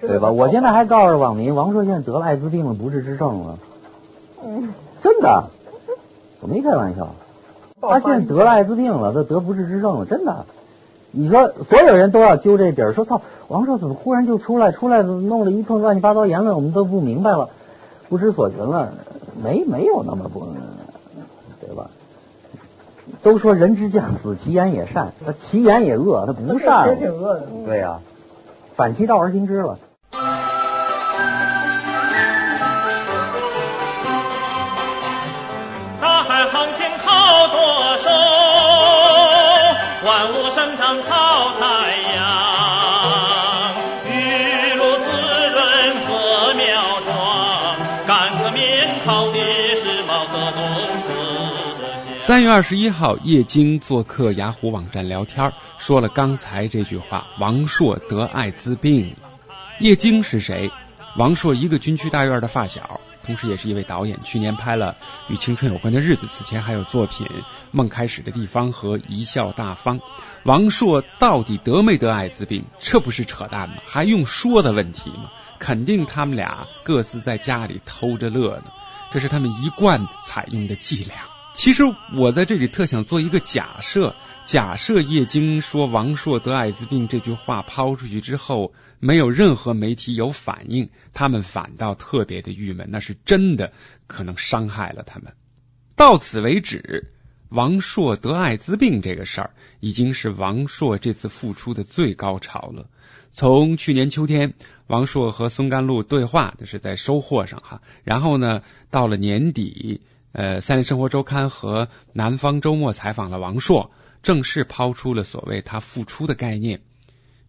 对吧？我现在还告诉网民，王朔现在得了艾滋病了，不治之症了。嗯，真的，我没开玩笑。他现在得了艾滋病了，他得不治之症了，真的。你说所有人都要揪这底儿，说操，王朔怎么忽然就出来，出来弄了一通乱七八糟言论，我们都不明白了，不知所云了。没没有那么不，对吧？都说人之将死，其言也善，他其言也恶，他不善。挺恶的。对呀，反其道而行之了。我生长靠太阳。雨露滋润禾苗壮，干革命靠的是毛泽东思想。三月二十一号，叶京做客雅虎网站聊天，说了刚才这句话：王朔得艾滋病了。叶京是谁？王朔一个军区大院的发小，同时也是一位导演，去年拍了与青春有关的日子，此前还有作品《梦开始的地方》和《一笑大方》。王朔到底得没得艾滋病？这不是扯淡吗？还用说的问题吗？肯定他们俩各自在家里偷着乐呢，这是他们一贯采用的伎俩。其实我在这里特想做一个假设，假设叶京说王朔得艾滋病这句话抛出去之后，没有任何媒体有反应，他们反倒特别的郁闷，那是真的可能伤害了他们。到此为止，王朔得艾滋病这个事儿已经是王朔这次复出的最高潮了。从去年秋天，王朔和松甘露对话，这是在收获上哈，然后呢，到了年底。呃，三联生活周刊和南方周末采访了王朔，正式抛出了所谓他复出的概念。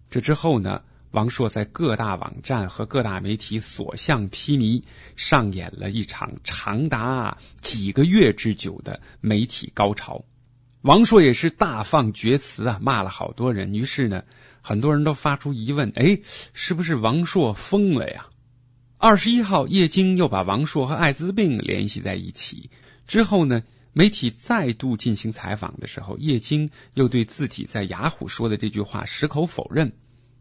这之后呢，王朔在各大网站和各大媒体所向披靡，上演了一场长达几个月之久的媒体高潮。王朔也是大放厥词啊，骂了好多人。于是呢，很多人都发出疑问：哎，是不是王朔疯了呀？二十一号，叶京又把王朔和艾滋病联系在一起。之后呢，媒体再度进行采访的时候，叶京又对自己在雅虎说的这句话矢口否认。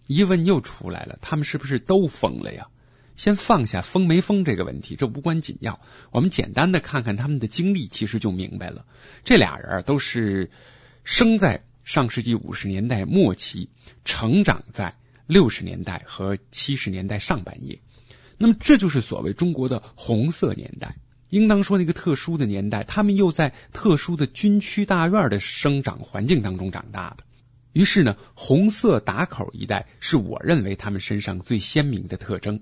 疑问又出来了：他们是不是都疯了呀？先放下疯没疯这个问题，这无关紧要。我们简单的看看他们的经历，其实就明白了。这俩人都是生在上世纪五十年代末期，成长在六十年代和七十年代上半叶。那么这就是所谓中国的红色年代，应当说那个特殊的年代，他们又在特殊的军区大院的生长环境当中长大的。于是呢，红色打口一代是我认为他们身上最鲜明的特征。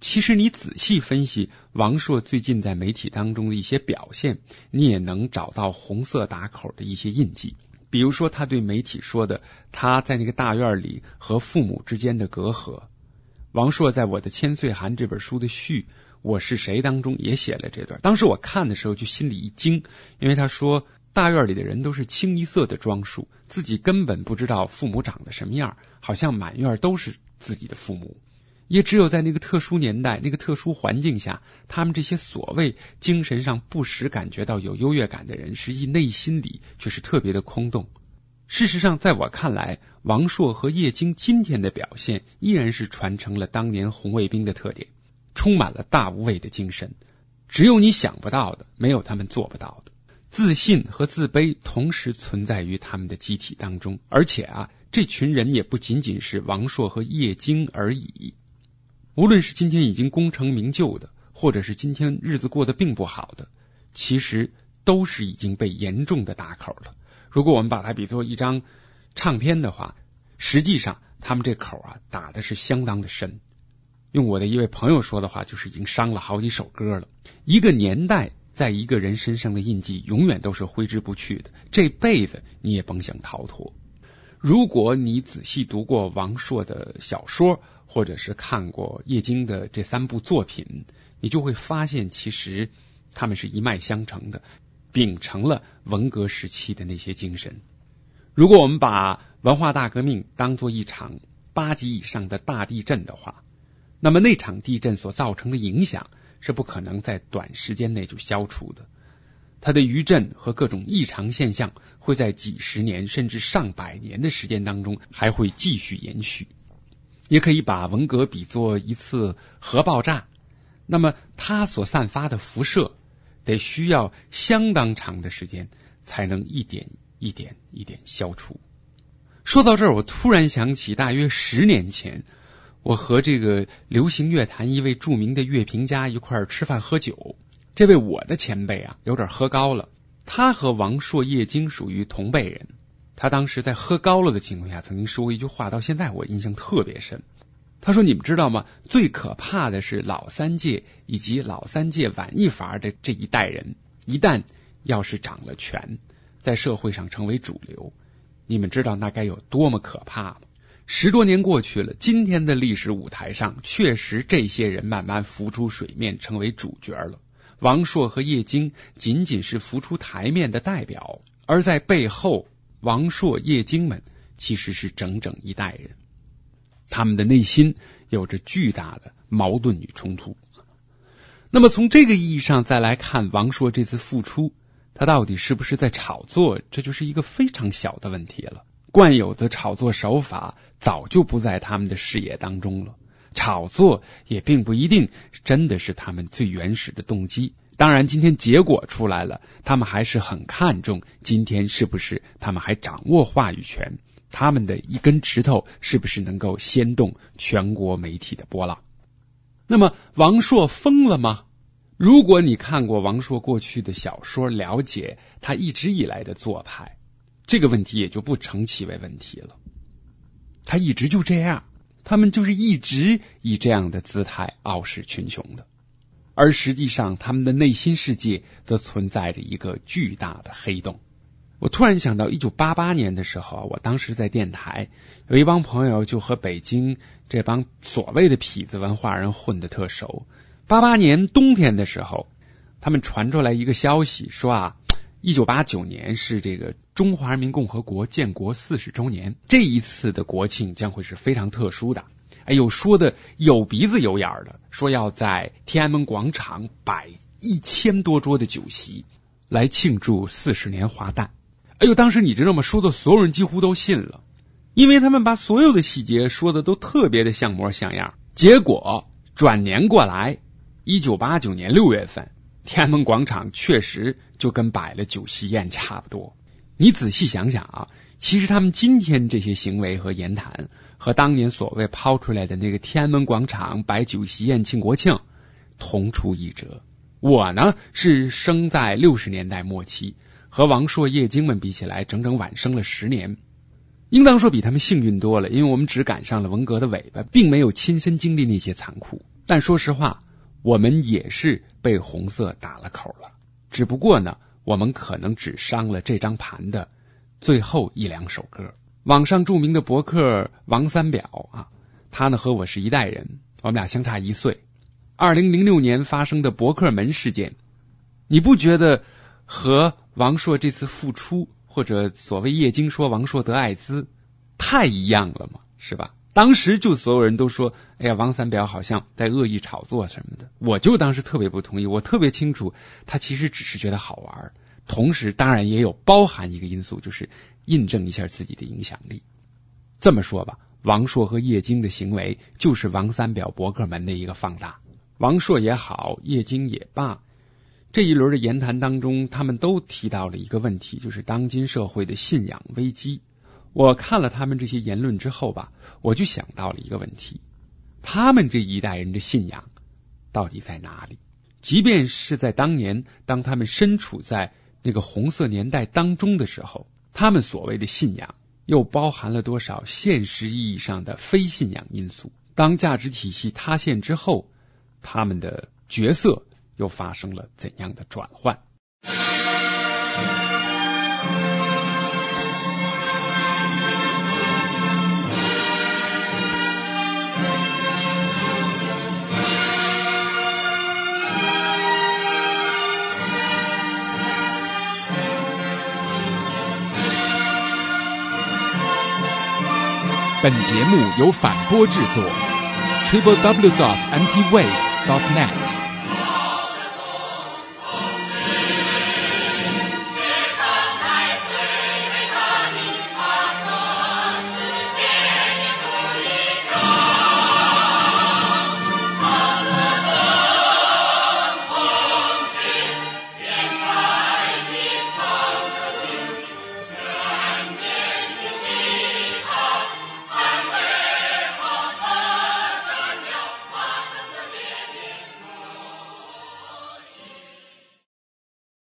其实你仔细分析王朔最近在媒体当中的一些表现，你也能找到红色打口的一些印记。比如说他对媒体说的他在那个大院里和父母之间的隔阂。王朔在我的《千岁寒》这本书的序《我是谁》当中也写了这段。当时我看的时候就心里一惊，因为他说大院里的人都是清一色的装束，自己根本不知道父母长得什么样，好像满院都是自己的父母。也只有在那个特殊年代、那个特殊环境下，他们这些所谓精神上不时感觉到有优越感的人，实际内心里却是特别的空洞。事实上，在我看来，王朔和叶京今天的表现依然是传承了当年红卫兵的特点，充满了大无畏的精神。只有你想不到的，没有他们做不到的。自信和自卑同时存在于他们的机体当中，而且啊，这群人也不仅仅是王朔和叶京而已。无论是今天已经功成名就的，或者是今天日子过得并不好的，其实都是已经被严重的打口了。如果我们把它比作一张唱片的话，实际上他们这口啊打的是相当的深。用我的一位朋友说的话，就是已经伤了好几首歌了。一个年代在一个人身上的印记，永远都是挥之不去的，这辈子你也甭想逃脱。如果你仔细读过王朔的小说，或者是看过叶京的这三部作品，你就会发现，其实他们是一脉相承的。秉承了文革时期的那些精神。如果我们把文化大革命当做一场八级以上的大地震的话，那么那场地震所造成的影响是不可能在短时间内就消除的。它的余震和各种异常现象会在几十年甚至上百年的时间当中还会继续延续。也可以把文革比作一次核爆炸。那么它所散发的辐射得需要相当长的时间才能一点一点一点消除。说到这儿，我突然想起，大约十年前，我和这个流行乐坛一位著名的乐评家一块儿吃饭喝酒。这位我的前辈啊，有点喝高了。他和王朔、叶京属于同辈人。他当时在喝高了的情况下，曾经说过一句话，到现在我印象特别深。他说：“你们知道吗？最可怕的是老三届以及老三届晚一伐的这一代人，一旦要是掌了权，在社会上成为主流，你们知道那该有多么可怕吗？”十多年过去了，今天的历史舞台上，确实这些人慢慢浮出水面，成为主角了。王朔和叶京仅仅是浮出台面的代表，而在背后，王朔、叶京们其实是整整一代人。他们的内心有着巨大的矛盾与冲突。那么从这个意义上再来看王朔这次复出，他到底是不是在炒作？这就是一个非常小的问题了。惯有的炒作手法早就不在他们的视野当中了。炒作也并不一定真的是他们最原始的动机。当然，今天结果出来了，他们还是很看重今天是不是他们还掌握话语权。他们的一根指头是不是能够掀动全国媒体的波浪？那么王朔疯了吗？如果你看过王朔过去的小说，了解他一直以来的做派，这个问题也就不成其为问题了。他一直就这样，他们就是一直以这样的姿态傲视群雄的，而实际上他们的内心世界则存在着一个巨大的黑洞。我突然想到，一九八八年的时候，我当时在电台，有一帮朋友就和北京这帮所谓的痞子文化人混得特熟。八八年冬天的时候，他们传出来一个消息，说啊，一九八九年是这个中华人民共和国建国四十周年，这一次的国庆将会是非常特殊的。哎呦，说的有鼻子有眼儿的，说要在天安门广场摆一千多桌的酒席，来庆祝四十年华诞。哎呦，当时你知道吗？说的所有人几乎都信了，因为他们把所有的细节说的都特别的像模像样。结果转年过来，一九八九年六月份，天安门广场确实就跟摆了酒席宴差不多。你仔细想想啊，其实他们今天这些行为和言谈，和当年所谓抛出来的那个天安门广场摆酒席宴庆国庆同出一辙。我呢是生在六十年代末期。和王朔、叶京们比起来，整整晚生了十年，应当说比他们幸运多了。因为我们只赶上了文革的尾巴，并没有亲身经历那些残酷。但说实话，我们也是被红色打了口了。只不过呢，我们可能只伤了这张盘的最后一两首歌。网上著名的博客王三表啊，他呢和我是一代人，我们俩相差一岁。二零零六年发生的博客门事件，你不觉得？和王朔这次复出，或者所谓叶京说王朔得艾滋，太一样了嘛，是吧？当时就所有人都说，哎呀，王三表好像在恶意炒作什么的。我就当时特别不同意，我特别清楚，他其实只是觉得好玩，同时当然也有包含一个因素，就是印证一下自己的影响力。这么说吧，王朔和叶京的行为就是王三表博客门的一个放大。王朔也好，叶京也罢。这一轮的言谈当中，他们都提到了一个问题，就是当今社会的信仰危机。我看了他们这些言论之后吧，我就想到了一个问题：他们这一代人的信仰到底在哪里？即便是在当年，当他们身处在那个红色年代当中的时候，他们所谓的信仰又包含了多少现实意义上的非信仰因素？当价值体系塌陷之后，他们的角色？又发生了怎样的转换？本节目由反播制作，triplew.dot.ntv.dot.net。